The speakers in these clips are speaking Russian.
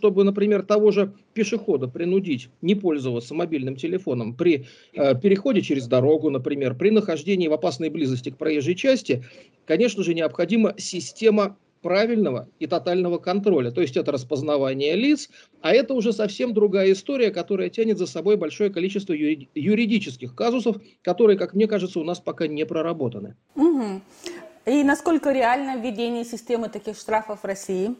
чтобы, например, того же пешехода принудить не пользоваться мобильным телефоном при э, переходе через дорогу, например, при нахождении в опасной близости к проезжей части, конечно же, необходима система правильного и тотального контроля. То есть это распознавание лиц, а это уже совсем другая история, которая тянет за собой большое количество юридических казусов, которые, как мне кажется, у нас пока не проработаны. Угу. И насколько реально введение системы таких штрафов в России?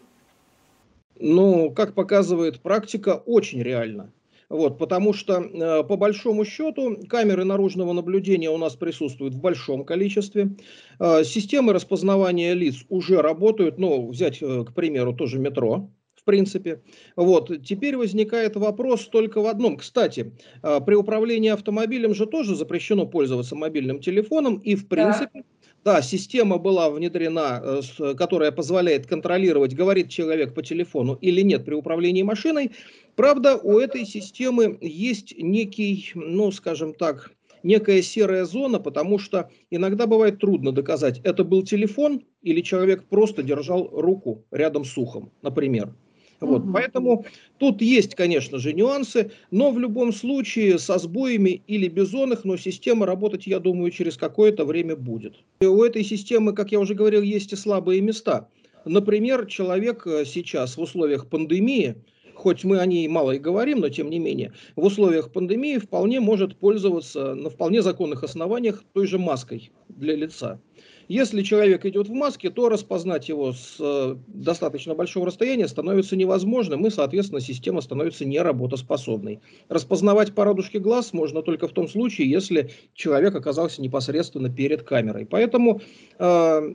Ну, как показывает практика, очень реально. Вот, потому что, э, по большому счету, камеры наружного наблюдения у нас присутствуют в большом количестве. Э, системы распознавания лиц уже работают, ну, взять, э, к примеру, тоже метро, в принципе. Вот. Теперь возникает вопрос только в одном. Кстати, при управлении автомобилем же тоже запрещено пользоваться мобильным телефоном, и, в принципе, да да, система была внедрена, э, которая позволяет контролировать, говорит человек по телефону или нет при управлении машиной. Правда, у этой системы есть некий, ну, скажем так, некая серая зона, потому что иногда бывает трудно доказать, это был телефон или человек просто держал руку рядом с ухом, например. Вот, угу. Поэтому тут есть, конечно же, нюансы, но в любом случае со сбоями или их, но система работать, я думаю, через какое-то время будет. И у этой системы, как я уже говорил, есть и слабые места. Например, человек э, сейчас в условиях пандемии, хоть мы о ней мало и говорим, но тем не менее, в условиях пандемии вполне может пользоваться на вполне законных основаниях той же маской для лица. Если человек идет в маске, то распознать его с э, достаточно большого расстояния становится невозможным, и, соответственно, система становится неработоспособной. Распознавать по радужке глаз можно только в том случае, если человек оказался непосредственно перед камерой. Поэтому э,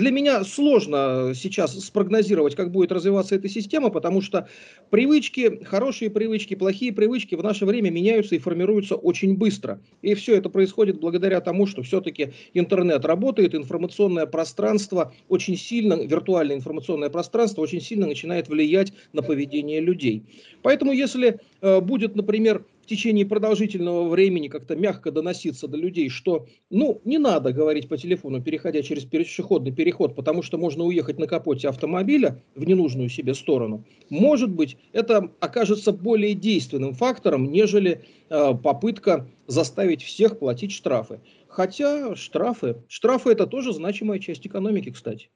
для меня сложно сейчас спрогнозировать, как будет развиваться эта система, потому что привычки, хорошие привычки, плохие привычки в наше время меняются и формируются очень быстро. И все это происходит благодаря тому, что все-таки интернет работает, информационное пространство очень сильно, виртуальное информационное пространство очень сильно начинает влиять на поведение людей. Поэтому если э, будет, например, течение продолжительного времени как-то мягко доноситься до людей, что, ну, не надо говорить по телефону, переходя через пешеходный переход, потому что можно уехать на капоте автомобиля в ненужную себе сторону, может быть, это окажется более действенным фактором, нежели э, попытка заставить всех платить штрафы. Хотя штрафы, штрафы это тоже значимая часть экономики, кстати.